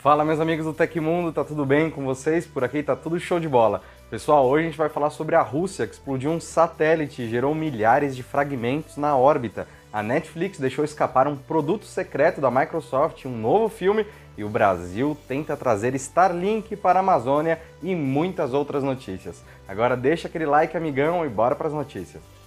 Fala meus amigos do Tecmundo, tá tudo bem com vocês? Por aqui tá tudo show de bola. Pessoal, hoje a gente vai falar sobre a Rússia que explodiu um satélite e gerou milhares de fragmentos na órbita. A Netflix deixou escapar um produto secreto da Microsoft, um novo filme e o Brasil tenta trazer Starlink para a Amazônia e muitas outras notícias. Agora deixa aquele like amigão e bora para as notícias.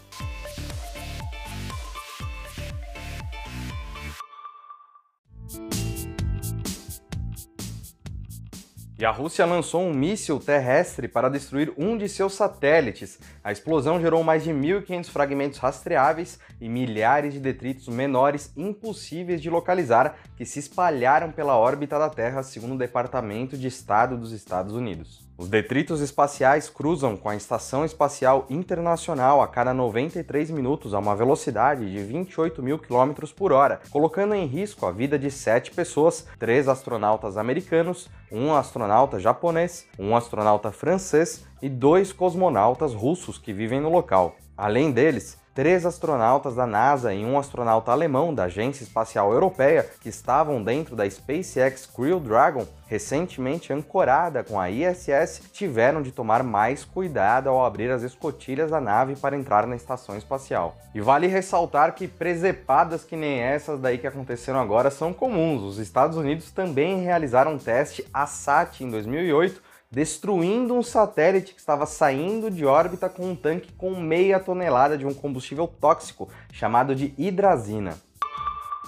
E a Rússia lançou um míssil terrestre para destruir um de seus satélites. A explosão gerou mais de 1.500 fragmentos rastreáveis e milhares de detritos menores impossíveis de localizar que se espalharam pela órbita da Terra, segundo o Departamento de Estado dos Estados Unidos. Os detritos espaciais cruzam com a Estação Espacial Internacional a cada 93 minutos a uma velocidade de 28 mil km por hora, colocando em risco a vida de sete pessoas, três astronautas americanos, um astronauta japonês, um astronauta francês e dois cosmonautas russos que vivem no local. Além deles, três astronautas da NASA e um astronauta alemão da Agência Espacial Europeia que estavam dentro da SpaceX Crew Dragon, recentemente ancorada com a ISS, tiveram de tomar mais cuidado ao abrir as escotilhas da nave para entrar na estação espacial. E vale ressaltar que presepadas que nem essas daí que aconteceram agora são comuns. Os Estados Unidos também realizaram um teste ASAT em 2008 destruindo um satélite que estava saindo de órbita com um tanque com meia tonelada de um combustível tóxico chamado de hidrazina.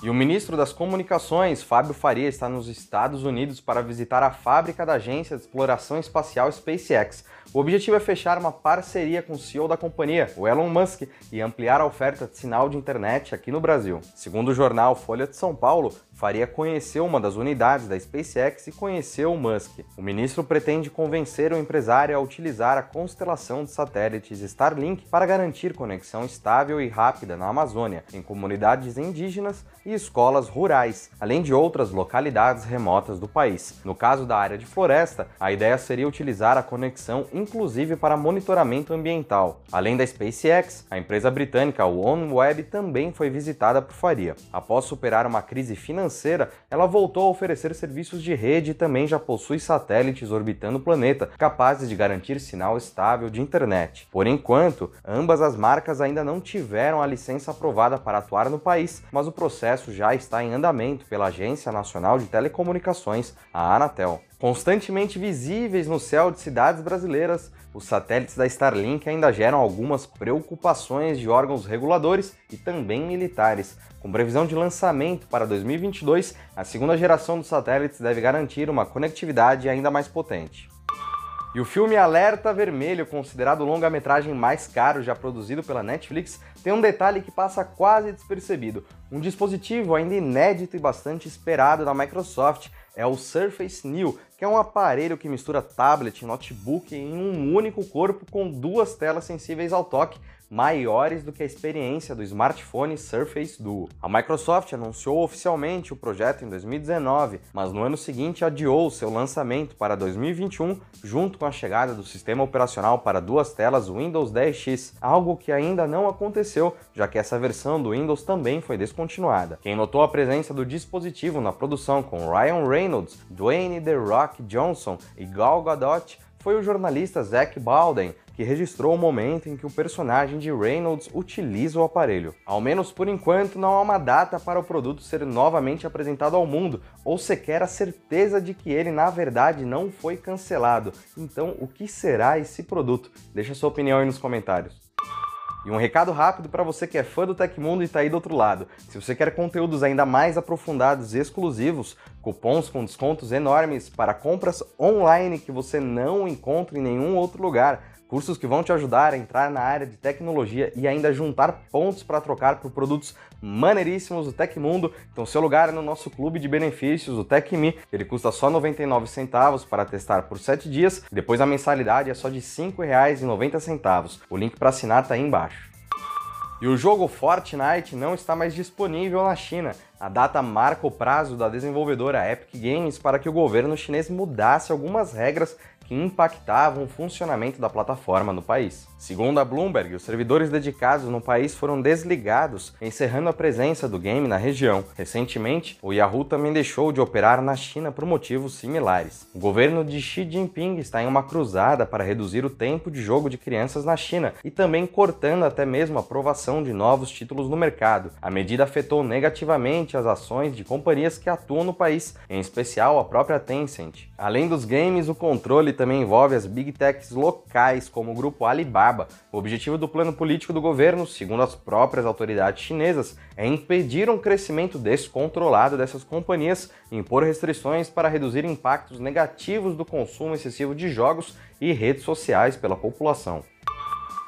E o ministro das Comunicações, Fábio Faria, está nos Estados Unidos para visitar a fábrica da agência de exploração espacial SpaceX. O objetivo é fechar uma parceria com o CEO da companhia, o Elon Musk, e ampliar a oferta de sinal de internet aqui no Brasil. Segundo o jornal Folha de São Paulo, Faria conheceu uma das unidades da SpaceX e conheceu o Musk. O ministro pretende convencer o empresário a utilizar a constelação de satélites Starlink para garantir conexão estável e rápida na Amazônia, em comunidades indígenas e escolas rurais, além de outras localidades remotas do país. No caso da área de floresta, a ideia seria utilizar a conexão inclusive para monitoramento ambiental. Além da SpaceX, a empresa britânica OneWeb também foi visitada por Faria. Após superar uma crise financeira, financeira, ela voltou a oferecer serviços de rede e também já possui satélites orbitando o planeta, capazes de garantir sinal estável de internet. Por enquanto, ambas as marcas ainda não tiveram a licença aprovada para atuar no país, mas o processo já está em andamento pela Agência Nacional de Telecomunicações, a Anatel. Constantemente visíveis no céu de cidades brasileiras, os satélites da Starlink ainda geram algumas preocupações de órgãos reguladores e também militares. Com previsão de lançamento para 2022, a segunda geração dos satélites deve garantir uma conectividade ainda mais potente. E o filme Alerta Vermelho, considerado o longa-metragem mais caro já produzido pela Netflix, tem um detalhe que passa quase despercebido. Um dispositivo ainda inédito e bastante esperado da Microsoft é o Surface New, que é um aparelho que mistura tablet e notebook em um único corpo com duas telas sensíveis ao toque, maiores do que a experiência do smartphone Surface Duo. A Microsoft anunciou oficialmente o projeto em 2019, mas no ano seguinte adiou seu lançamento para 2021, junto com a chegada do sistema operacional para duas telas Windows 10X, algo que ainda não aconteceu, já que essa versão do Windows também foi descontinuada. Quem notou a presença do dispositivo na produção com Ryan Reynolds, Dwayne The Rock Johnson e Gal Gadot foi o jornalista Zach Baldwin, que registrou o momento em que o personagem de Reynolds utiliza o aparelho. Ao menos por enquanto, não há uma data para o produto ser novamente apresentado ao mundo, ou sequer a certeza de que ele na verdade não foi cancelado. Então, o que será esse produto? Deixa sua opinião aí nos comentários. E um recado rápido para você que é fã do Tecmundo e está aí do outro lado. Se você quer conteúdos ainda mais aprofundados e exclusivos, cupons com descontos enormes para compras online que você não encontra em nenhum outro lugar, cursos que vão te ajudar a entrar na área de tecnologia e ainda juntar pontos para trocar por produtos maneiríssimos do Tecmundo. Então seu lugar é no nosso clube de benefícios, o TecMe. Ele custa só 99 centavos para testar por 7 dias, depois a mensalidade é só de R$ 5,90. O link para assinar está aí embaixo. E o jogo Fortnite não está mais disponível na China. A data marca o prazo da desenvolvedora Epic Games para que o governo chinês mudasse algumas regras que impactavam o funcionamento da plataforma no país. Segundo a Bloomberg, os servidores dedicados no país foram desligados, encerrando a presença do game na região. Recentemente, o Yahoo também deixou de operar na China por motivos similares. O governo de Xi Jinping está em uma cruzada para reduzir o tempo de jogo de crianças na China e também cortando até mesmo a aprovação de novos títulos no mercado. A medida afetou negativamente as ações de companhias que atuam no país, em especial a própria Tencent. Além dos games, o controle também envolve as big techs locais, como o grupo Alibaba o objetivo do plano político do governo, segundo as próprias autoridades chinesas, é impedir um crescimento descontrolado dessas companhias e impor restrições para reduzir impactos negativos do consumo excessivo de jogos e redes sociais pela população.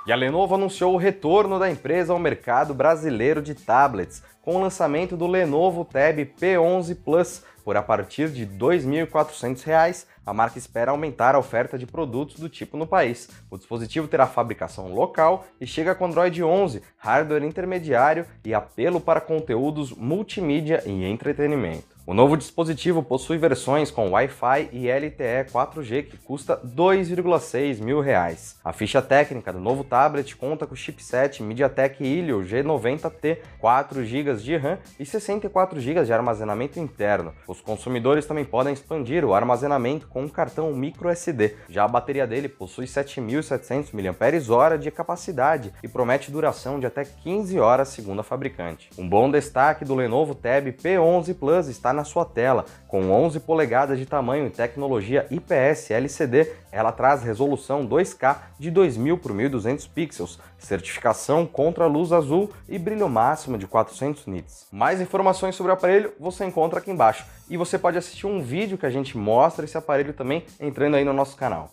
E a Lenovo anunciou o retorno da empresa ao mercado brasileiro de tablets, com o lançamento do Lenovo Tab P11 Plus por a partir de R$ 2.400, a marca espera aumentar a oferta de produtos do tipo no país. O dispositivo terá fabricação local e chega com Android 11, hardware intermediário e apelo para conteúdos multimídia e entretenimento. O novo dispositivo possui versões com Wi-Fi e LTE 4G que custa 2,6 mil reais. A ficha técnica do novo tablet conta com o chipset MediaTek Helio G90T, 4 GB de RAM e 64 GB de armazenamento interno. Os consumidores também podem expandir o armazenamento com um cartão microSD. Já a bateria dele possui 7.700 mAh de capacidade e promete duração de até 15 horas segundo a fabricante. Um bom destaque do Lenovo Tab P11 Plus está na sua tela. Com 11 polegadas de tamanho e tecnologia IPS LCD, ela traz resolução 2K de 2000 por 1200 pixels, certificação contra luz azul e brilho máximo de 400 nits. Mais informações sobre o aparelho você encontra aqui embaixo. E você pode assistir um vídeo que a gente mostra esse aparelho também entrando aí no nosso canal.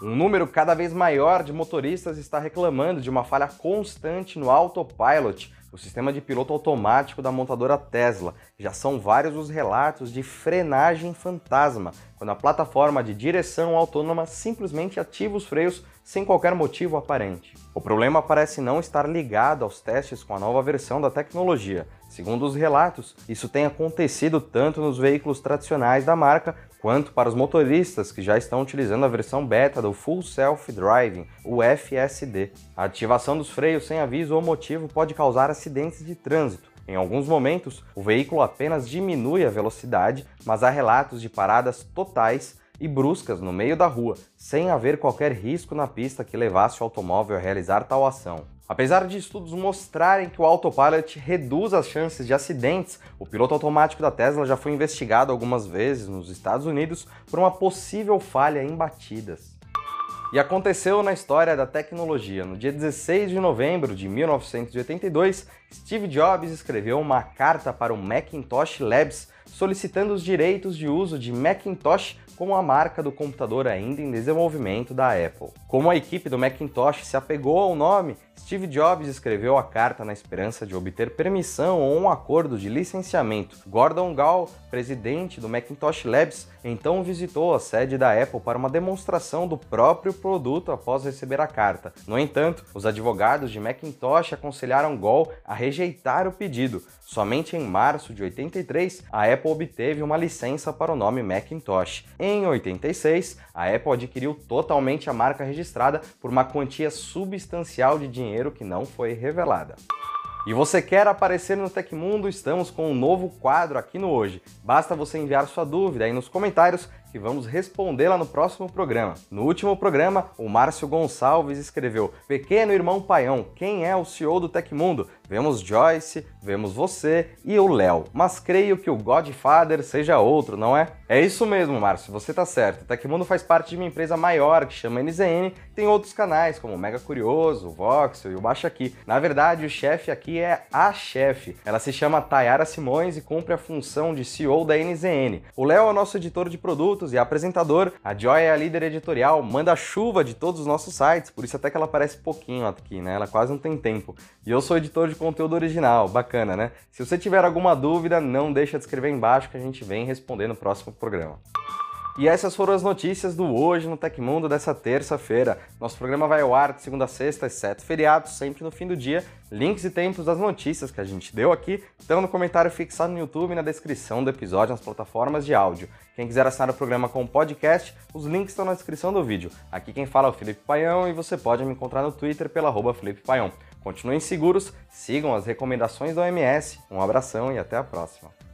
Um número cada vez maior de motoristas está reclamando de uma falha constante no autopilot, o sistema de piloto automático da montadora Tesla. Já são vários os relatos de frenagem fantasma, quando a plataforma de direção autônoma simplesmente ativa os freios sem qualquer motivo aparente. O problema parece não estar ligado aos testes com a nova versão da tecnologia. Segundo os relatos, isso tem acontecido tanto nos veículos tradicionais da marca quanto para os motoristas que já estão utilizando a versão beta do Full Self Driving, o FSD. A ativação dos freios sem aviso ou motivo pode causar acidentes de trânsito. Em alguns momentos, o veículo apenas diminui a velocidade, mas há relatos de paradas totais e bruscas no meio da rua, sem haver qualquer risco na pista que levasse o automóvel a realizar tal ação. Apesar de estudos mostrarem que o autopilot reduz as chances de acidentes, o piloto automático da Tesla já foi investigado algumas vezes nos Estados Unidos por uma possível falha em batidas. E aconteceu na história da tecnologia. No dia 16 de novembro de 1982, Steve Jobs escreveu uma carta para o Macintosh Labs solicitando os direitos de uso de Macintosh como a marca do computador ainda em desenvolvimento da Apple. Como a equipe do Macintosh se apegou ao nome, Steve Jobs escreveu a carta na esperança de obter permissão ou um acordo de licenciamento. Gordon Gall, presidente do Macintosh Labs, então visitou a sede da Apple para uma demonstração do próprio produto após receber a carta. No entanto, os advogados de Macintosh aconselharam Gall a rejeitar o pedido. Somente em março de 83, a Apple obteve uma licença para o nome Macintosh. Em 86, a Apple adquiriu totalmente a marca registrada por uma quantia substancial de dinheiro que não foi revelada. E você quer aparecer no Tecmundo? Estamos com um novo quadro aqui no Hoje. Basta você enviar sua dúvida aí nos comentários que vamos respondê-la no próximo programa. No último programa, o Márcio Gonçalves escreveu: Pequeno irmão Paião, quem é o CEO do Tecmundo? Vemos Joyce, vemos você e o Léo, mas creio que o Godfather seja outro, não é? É isso mesmo, Márcio, você tá certo. O Tecmundo faz parte de uma empresa maior que chama NZN, tem outros canais como o Mega Curioso, o Voxel e o Baixa Aqui. Na verdade, o chefe aqui é a chefe. Ela se chama Tayara Simões e cumpre a função de CEO da NZN. O Léo é o nosso editor de produtos e apresentador. A Joy é a líder editorial, manda chuva de todos os nossos sites, por isso até que ela aparece pouquinho aqui, né? Ela quase não tem tempo. E eu sou editor de conteúdo original, bacana, né? Se você tiver alguma dúvida, não deixa de escrever embaixo que a gente vem responder no próximo programa. E essas foram as notícias do Hoje no Tecmundo dessa terça-feira. Nosso programa vai ao ar de segunda a sexta, exceto feriados, sempre no fim do dia. Links e tempos das notícias que a gente deu aqui estão no comentário fixado no YouTube e na descrição do episódio nas plataformas de áudio. Quem quiser assinar o programa com podcast, os links estão na descrição do vídeo. Aqui quem fala é o Felipe Paião e você pode me encontrar no Twitter pela arroba Felipe Paião. Continuem seguros, sigam as recomendações da OMS. Um abração e até a próxima.